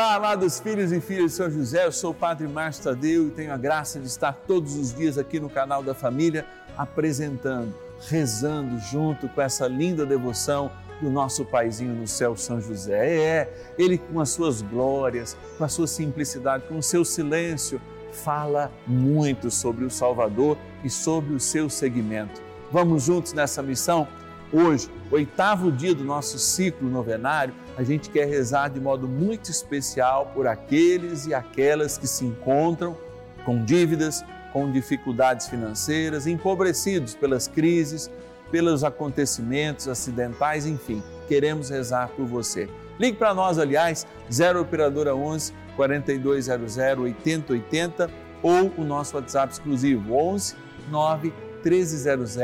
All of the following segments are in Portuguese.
Olá, amados filhos e filhas de São José, eu sou o Padre Márcio Tadeu e tenho a graça de estar todos os dias aqui no canal da família apresentando, rezando junto com essa linda devoção do nosso paizinho no céu, São José. É, ele com as suas glórias, com a sua simplicidade, com o seu silêncio, fala muito sobre o Salvador e sobre o seu seguimento. Vamos juntos nessa missão? Hoje, oitavo dia do nosso ciclo novenário, a gente quer rezar de modo muito especial por aqueles e aquelas que se encontram com dívidas, com dificuldades financeiras, empobrecidos pelas crises, pelos acontecimentos acidentais, enfim, queremos rezar por você. Ligue para nós, aliás, 0 Operadora 11 4200 8080 ou o nosso WhatsApp exclusivo 11 9 1300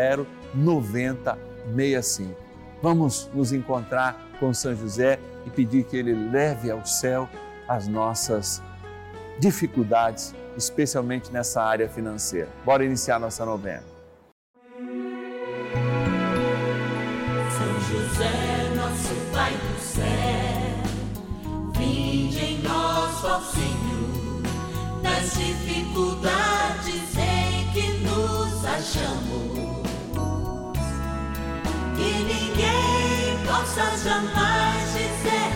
9065. Vamos nos encontrar com São José e pedir que ele leve ao céu as nossas dificuldades, especialmente nessa área financeira. Bora iniciar nossa novena. São José, nosso Pai do céu, vinde em nós, ó Senhor, nas dificuldades em que nos achamos. Que ninguém possa jamais dizer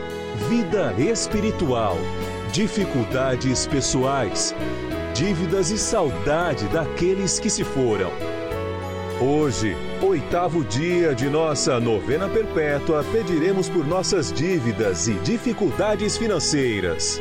vida espiritual, dificuldades pessoais, dívidas e saudade daqueles que se foram. Hoje, oitavo dia de nossa novena perpétua, pediremos por nossas dívidas e dificuldades financeiras.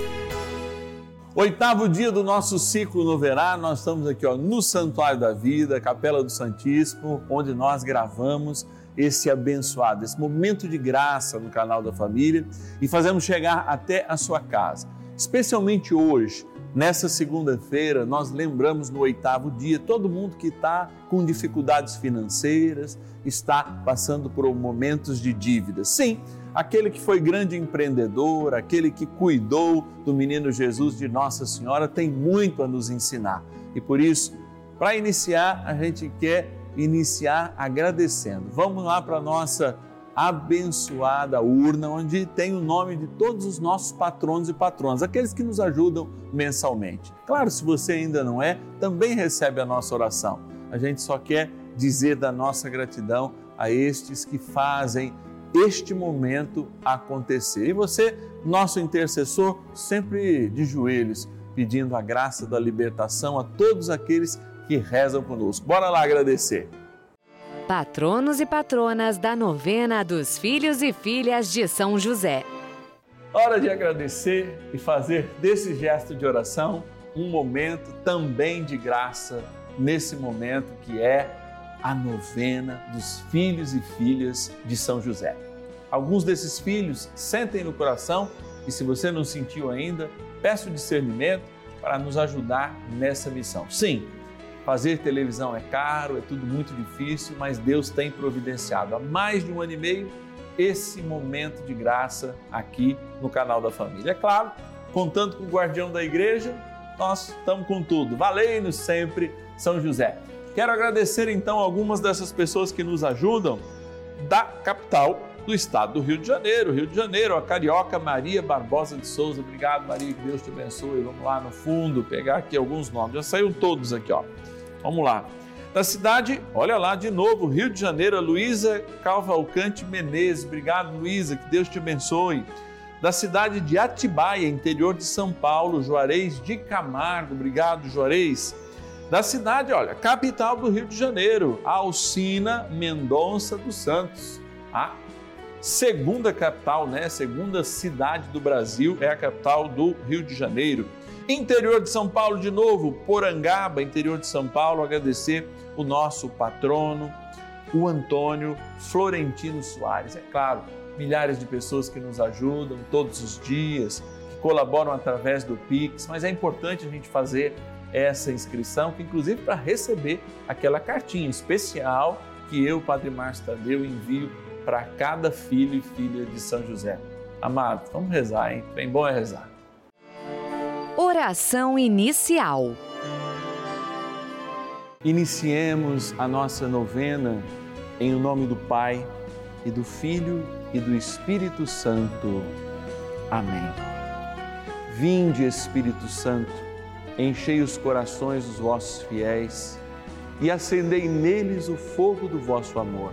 Oitavo dia do nosso ciclo no verá, nós estamos aqui ó, no Santuário da Vida, Capela do Santíssimo, onde nós gravamos esse abençoado, esse momento de graça no canal da família e fazemos chegar até a sua casa. Especialmente hoje, nessa segunda-feira, nós lembramos no oitavo dia todo mundo que está com dificuldades financeiras, está passando por momentos de dívida. Sim, aquele que foi grande empreendedor, aquele que cuidou do menino Jesus de Nossa Senhora, tem muito a nos ensinar. E por isso, para iniciar, a gente quer iniciar agradecendo. Vamos lá para a nossa abençoada urna, onde tem o nome de todos os nossos patronos e patronas, aqueles que nos ajudam mensalmente. Claro, se você ainda não é, também recebe a nossa oração. A gente só quer dizer da nossa gratidão a estes que fazem este momento acontecer. E você, nosso intercessor, sempre de joelhos, pedindo a graça da libertação a todos aqueles que rezam conosco. Bora lá agradecer. Patronos e patronas da novena dos filhos e filhas de São José. Hora de agradecer e fazer desse gesto de oração um momento também de graça, nesse momento que é a novena dos filhos e filhas de São José. Alguns desses filhos sentem no coração e, se você não sentiu ainda, peço discernimento para nos ajudar nessa missão. Sim, fazer televisão é caro, é tudo muito difícil, mas Deus tem providenciado há mais de um ano e meio esse momento de graça aqui no canal da família. É claro, contando com o guardião da igreja, nós estamos com tudo. Valei-nos sempre, São José. Quero agradecer então algumas dessas pessoas que nos ajudam da capital do estado do Rio de Janeiro. Rio de Janeiro, a carioca Maria Barbosa de Souza. Obrigado, Maria, que Deus te abençoe. Vamos lá no fundo pegar aqui alguns nomes. Já saiu todos aqui, ó. Vamos lá. Da cidade, olha lá de novo, Rio de Janeiro, a Luísa Calvalcante Menezes. Obrigado, Luísa, que Deus te abençoe. da cidade de Atibaia, interior de São Paulo, Juarez de Camargo. Obrigado, Juarez. Da cidade, olha, capital do Rio de Janeiro, Alcina Mendonça dos Santos. A segunda capital, né? Segunda cidade do Brasil é a capital do Rio de Janeiro. Interior de São Paulo de novo, Porangaba, interior de São Paulo, agradecer o nosso patrono, o Antônio Florentino Soares. É claro, milhares de pessoas que nos ajudam todos os dias, que colaboram através do Pix, mas é importante a gente fazer essa inscrição, que inclusive para receber aquela cartinha especial que eu, Padre Márcio Tadeu, envio para cada filho e filha de São José. Amado, vamos rezar, hein? Bem bom é rezar. Oração inicial. Iniciemos a nossa novena em nome do Pai e do Filho e do Espírito Santo. Amém. Vinde, Espírito Santo, enchei os corações dos vossos fiéis e acendei neles o fogo do vosso amor.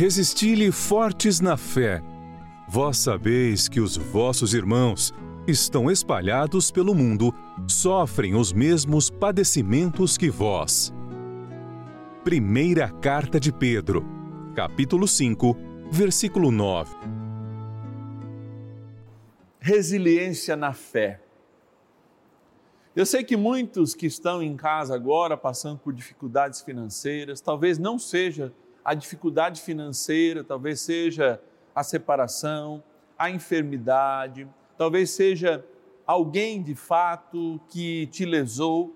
Resisti-lhe fortes na fé. Vós sabeis que os vossos irmãos estão espalhados pelo mundo, sofrem os mesmos padecimentos que vós. Primeira Carta de Pedro, capítulo 5, versículo 9. Resiliência na fé. Eu sei que muitos que estão em casa agora passando por dificuldades financeiras, talvez não seja a dificuldade financeira, talvez seja a separação, a enfermidade, talvez seja alguém de fato que te lesou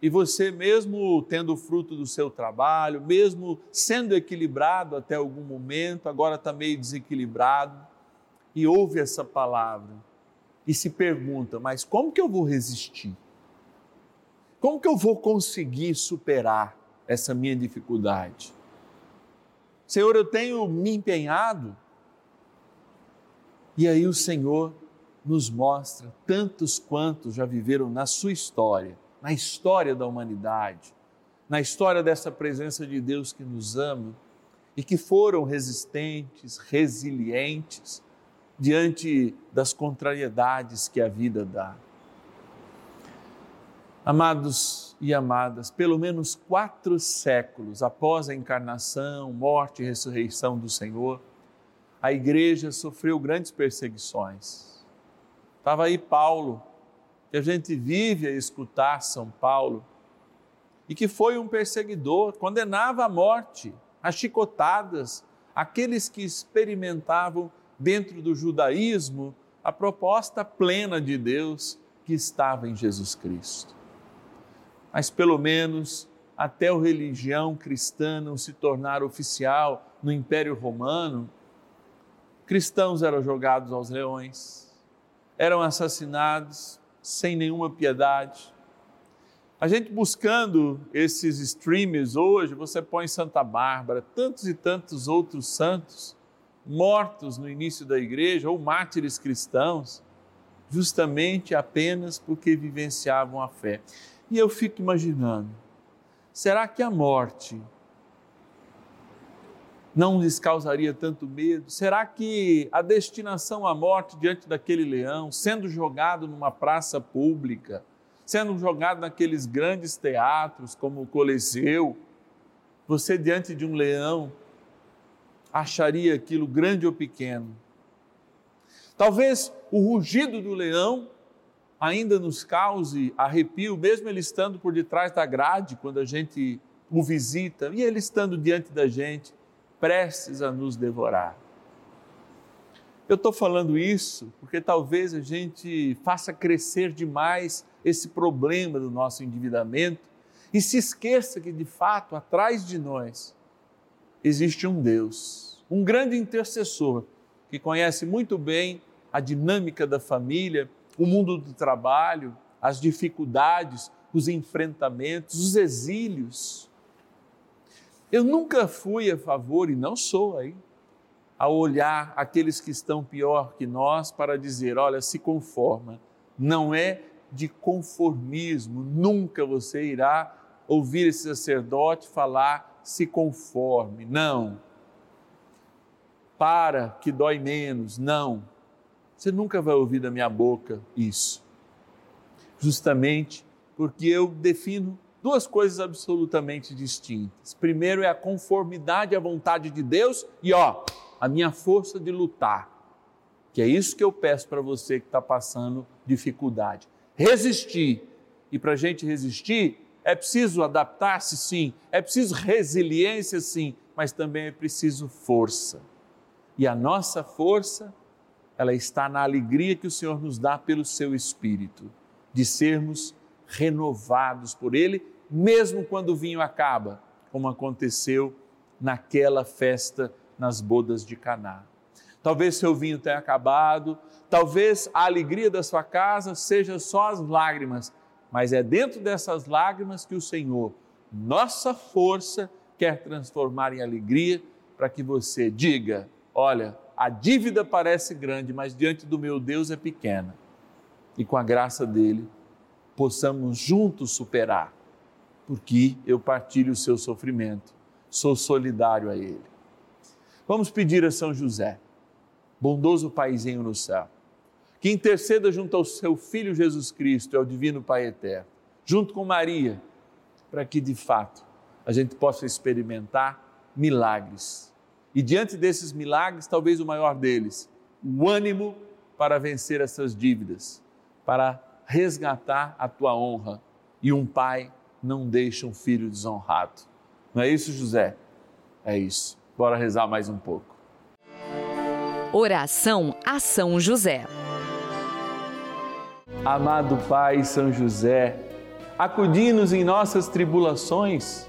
e você, mesmo tendo o fruto do seu trabalho, mesmo sendo equilibrado até algum momento, agora está meio desequilibrado e ouve essa palavra e se pergunta: mas como que eu vou resistir? Como que eu vou conseguir superar essa minha dificuldade? Senhor, eu tenho me empenhado. E aí o Senhor nos mostra tantos quantos já viveram na sua história, na história da humanidade, na história dessa presença de Deus que nos ama e que foram resistentes, resilientes diante das contrariedades que a vida dá. Amados e amadas, pelo menos quatro séculos após a encarnação, morte e ressurreição do Senhor, a igreja sofreu grandes perseguições Estava aí Paulo, que a gente vive a escutar São Paulo, e que foi um perseguidor, condenava à morte, a chicotadas, aqueles que experimentavam dentro do judaísmo a proposta plena de Deus que estava em Jesus Cristo. Mas pelo menos até a religião cristã não se tornar oficial no Império Romano, cristãos eram jogados aos leões, eram assassinados sem nenhuma piedade. A gente buscando esses streamers hoje, você põe Santa Bárbara, tantos e tantos outros santos mortos no início da igreja ou mártires cristãos, justamente apenas porque vivenciavam a fé. E eu fico imaginando, será que a morte não lhes causaria tanto medo? Será que a destinação à morte diante daquele leão, sendo jogado numa praça pública, sendo jogado naqueles grandes teatros como o Coliseu, você diante de um leão acharia aquilo grande ou pequeno? Talvez o rugido do leão ainda nos cause arrepio, mesmo ele estando por detrás da grade, quando a gente o visita, e ele estando diante da gente, prestes a nos devorar. Eu estou falando isso porque talvez a gente faça crescer demais esse problema do nosso endividamento e se esqueça que, de fato, atrás de nós existe um Deus, um grande intercessor que conhece muito bem a dinâmica da família, o mundo do trabalho, as dificuldades, os enfrentamentos, os exílios. Eu nunca fui a favor, e não sou aí, a olhar aqueles que estão pior que nós para dizer: olha, se conforma. Não é de conformismo, nunca você irá ouvir esse sacerdote falar se conforme. Não. Para que dói menos. Não você nunca vai ouvir da minha boca isso. Justamente porque eu defino duas coisas absolutamente distintas. Primeiro é a conformidade à vontade de Deus e, ó, a minha força de lutar. Que é isso que eu peço para você que está passando dificuldade. Resistir. E para a gente resistir, é preciso adaptar-se, sim. É preciso resiliência, sim. Mas também é preciso força. E a nossa força ela está na alegria que o Senhor nos dá pelo seu Espírito, de sermos renovados por Ele, mesmo quando o vinho acaba, como aconteceu naquela festa nas bodas de Caná. Talvez seu vinho tenha acabado, talvez a alegria da sua casa seja só as lágrimas, mas é dentro dessas lágrimas que o Senhor, nossa força, quer transformar em alegria para que você diga: olha, a dívida parece grande, mas diante do meu Deus é pequena. E com a graça dele, possamos juntos superar, porque eu partilho o seu sofrimento, sou solidário a ele. Vamos pedir a São José, bondoso Paizinho no céu, que interceda junto ao seu Filho Jesus Cristo, ao Divino Pai Eterno, junto com Maria, para que de fato a gente possa experimentar milagres e diante desses milagres, talvez o maior deles, o ânimo para vencer essas dívidas, para resgatar a tua honra. E um pai não deixa um filho desonrado. Não é isso, José? É isso. Bora rezar mais um pouco. Oração a São José. Amado Pai São José, acudi-nos em nossas tribulações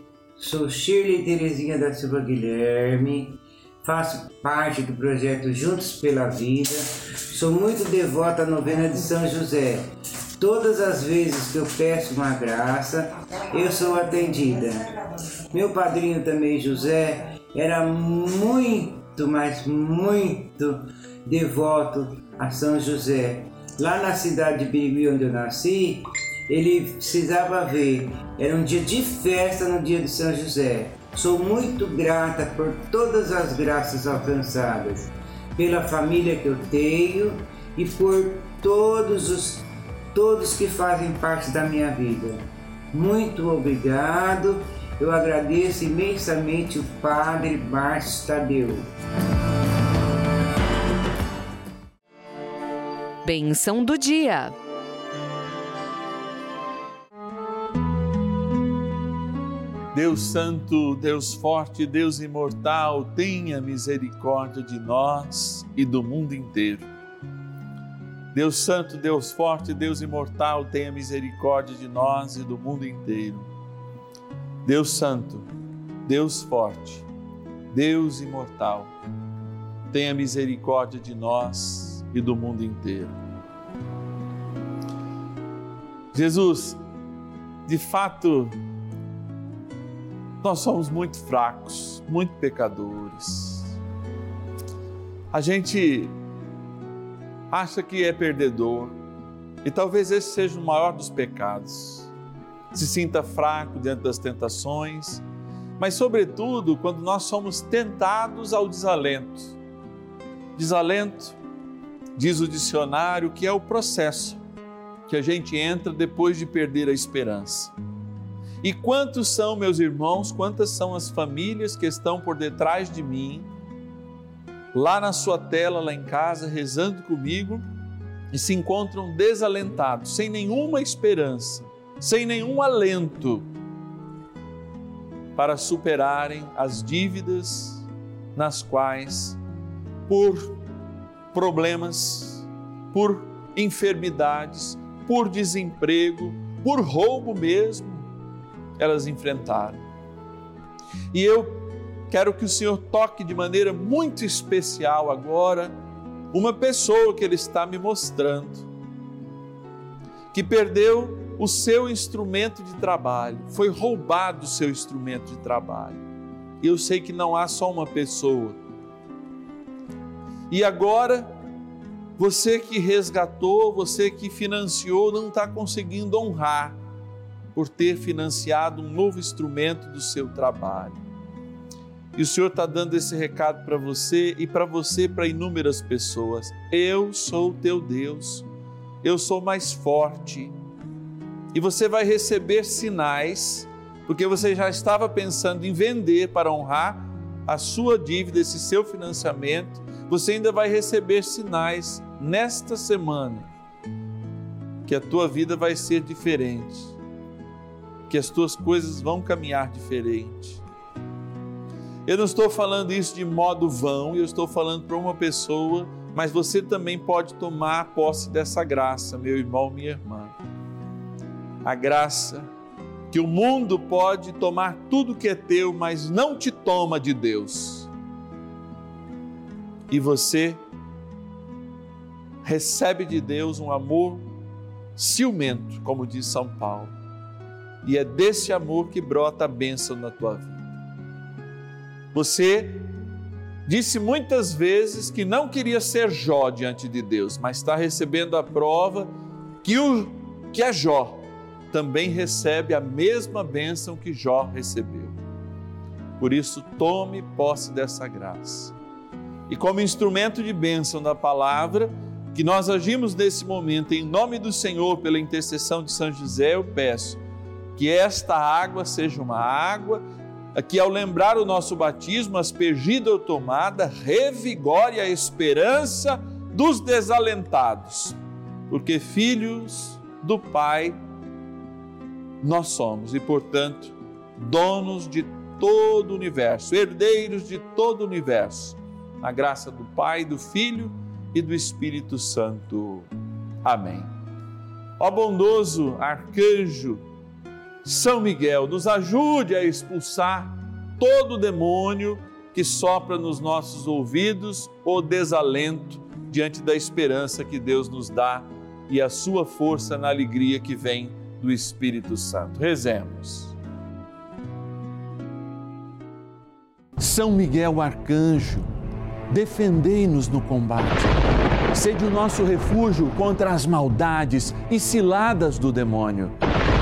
sou Shirley Terezinha da Silva Guilherme, faço parte do projeto Juntos pela Vida, sou muito devota à novena de São José. Todas as vezes que eu peço uma graça, eu sou atendida. Meu padrinho também, José, era muito, mas muito devoto a São José. Lá na cidade de Birigui, onde eu nasci, ele precisava ver. Era um dia de festa no dia de São José. Sou muito grata por todas as graças alcançadas, pela família que eu tenho e por todos os todos que fazem parte da minha vida. Muito obrigado. Eu agradeço imensamente o Padre Márcio Tadeu. Benção do dia. Deus Santo, Deus Forte, Deus Imortal, tenha misericórdia de nós e do mundo inteiro. Deus Santo, Deus Forte, Deus Imortal, tenha misericórdia de nós e do mundo inteiro. Deus Santo, Deus Forte, Deus Imortal, tenha misericórdia de nós e do mundo inteiro. Jesus, de fato, nós somos muito fracos, muito pecadores. A gente acha que é perdedor e talvez esse seja o maior dos pecados. Se sinta fraco diante das tentações, mas, sobretudo, quando nós somos tentados ao desalento. Desalento, diz o dicionário, que é o processo que a gente entra depois de perder a esperança. E quantos são, meus irmãos, quantas são as famílias que estão por detrás de mim, lá na sua tela, lá em casa, rezando comigo e se encontram desalentados, sem nenhuma esperança, sem nenhum alento para superarem as dívidas nas quais, por problemas, por enfermidades, por desemprego, por roubo mesmo, elas enfrentaram. E eu quero que o Senhor toque de maneira muito especial agora uma pessoa que Ele está me mostrando, que perdeu o seu instrumento de trabalho, foi roubado o seu instrumento de trabalho. E eu sei que não há só uma pessoa. E agora você que resgatou, você que financiou, não está conseguindo honrar por ter financiado um novo instrumento do seu trabalho. E o Senhor está dando esse recado para você e para você, para inúmeras pessoas. Eu sou o teu Deus, eu sou mais forte. E você vai receber sinais, porque você já estava pensando em vender para honrar a sua dívida, esse seu financiamento. Você ainda vai receber sinais nesta semana que a tua vida vai ser diferente, que as tuas coisas vão caminhar diferente. Eu não estou falando isso de modo vão, eu estou falando para uma pessoa, mas você também pode tomar posse dessa graça, meu irmão, minha irmã. A graça que o mundo pode tomar tudo que é teu, mas não te toma de Deus. E você recebe de Deus um amor ciumento, como diz São Paulo. E é desse amor que brota a bênção na tua vida. Você disse muitas vezes que não queria ser Jó diante de Deus, mas está recebendo a prova que o que é Jó, também recebe a mesma bênção que Jó recebeu. Por isso, tome posse dessa graça. E como instrumento de bênção da palavra, que nós agimos nesse momento, em nome do Senhor, pela intercessão de São José, eu peço que esta água seja uma água que, ao lembrar o nosso batismo, aspergida ou tomada, revigore a esperança dos desalentados, porque filhos do Pai nós somos e, portanto, donos de todo o universo, herdeiros de todo o universo, na graça do Pai, do Filho e do Espírito Santo. Amém. Ó bondoso arcanjo São Miguel, nos ajude a expulsar todo demônio que sopra nos nossos ouvidos o desalento diante da esperança que Deus nos dá e a sua força na alegria que vem do Espírito Santo. Rezemos. São Miguel Arcanjo, defendei-nos no combate. Sede o nosso refúgio contra as maldades e ciladas do demônio.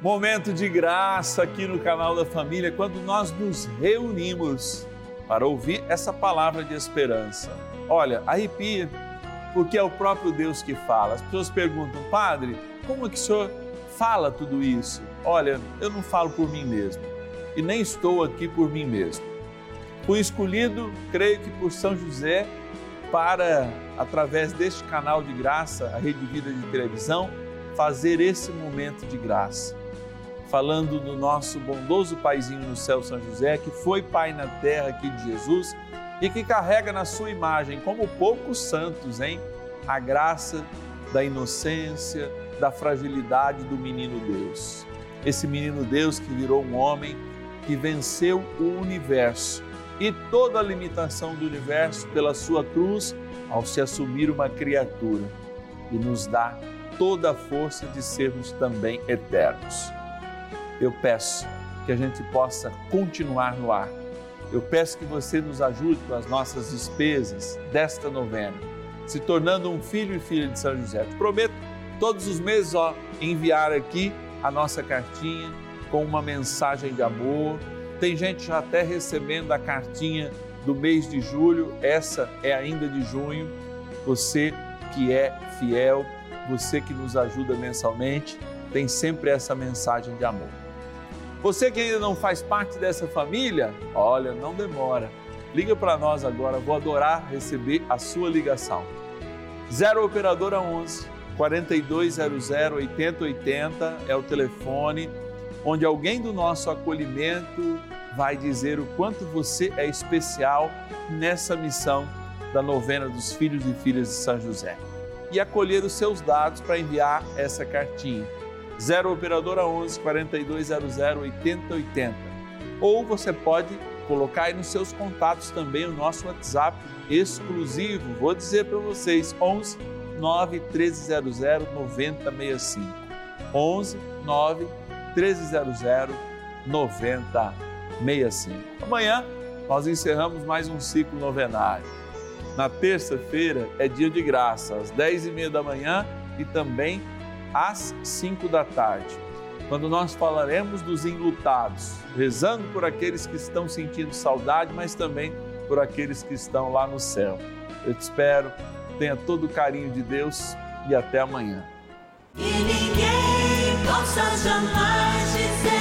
Momento de graça aqui no canal da família, quando nós nos reunimos para ouvir essa palavra de esperança. Olha, arrepia, porque é o próprio Deus que fala. As pessoas perguntam, Padre, como é que o senhor fala tudo isso? Olha, eu não falo por mim mesmo e nem estou aqui por mim mesmo. Fui escolhido, creio que por São José, para, através deste canal de graça, a Rede Vida de Televisão, fazer esse momento de graça falando do nosso bondoso paizinho no céu, São José, que foi pai na terra aqui de Jesus e que carrega na sua imagem, como poucos santos, hein? A graça da inocência, da fragilidade do menino Deus. Esse menino Deus que virou um homem que venceu o universo e toda a limitação do universo pela sua cruz ao se assumir uma criatura e nos dá toda a força de sermos também eternos eu peço que a gente possa continuar no ar. Eu peço que você nos ajude com as nossas despesas desta novena, se tornando um filho e filha de São José. Te prometo todos os meses ó, enviar aqui a nossa cartinha com uma mensagem de amor. Tem gente já até recebendo a cartinha do mês de julho, essa é ainda de junho. Você que é fiel, você que nos ajuda mensalmente, tem sempre essa mensagem de amor. Você que ainda não faz parte dessa família, olha, não demora. Liga para nós agora, vou adorar receber a sua ligação. 0 operadora 11 4200 8080 é o telefone onde alguém do nosso acolhimento vai dizer o quanto você é especial nessa missão da novena dos filhos e filhas de São José. E acolher os seus dados para enviar essa cartinha 0 operadora 11 4200 8080. Ou você pode colocar aí nos seus contatos também o nosso WhatsApp exclusivo. Vou dizer para vocês 11 9 1300 9065. 11 9 1300 9065. Amanhã nós encerramos mais um ciclo novenário. Na terça-feira é dia de graça, às 10 e meia da manhã e também às 5 da tarde, quando nós falaremos dos enlutados, rezando por aqueles que estão sentindo saudade, mas também por aqueles que estão lá no céu. Eu te espero, tenha todo o carinho de Deus e até amanhã. E ninguém possa jamais dizer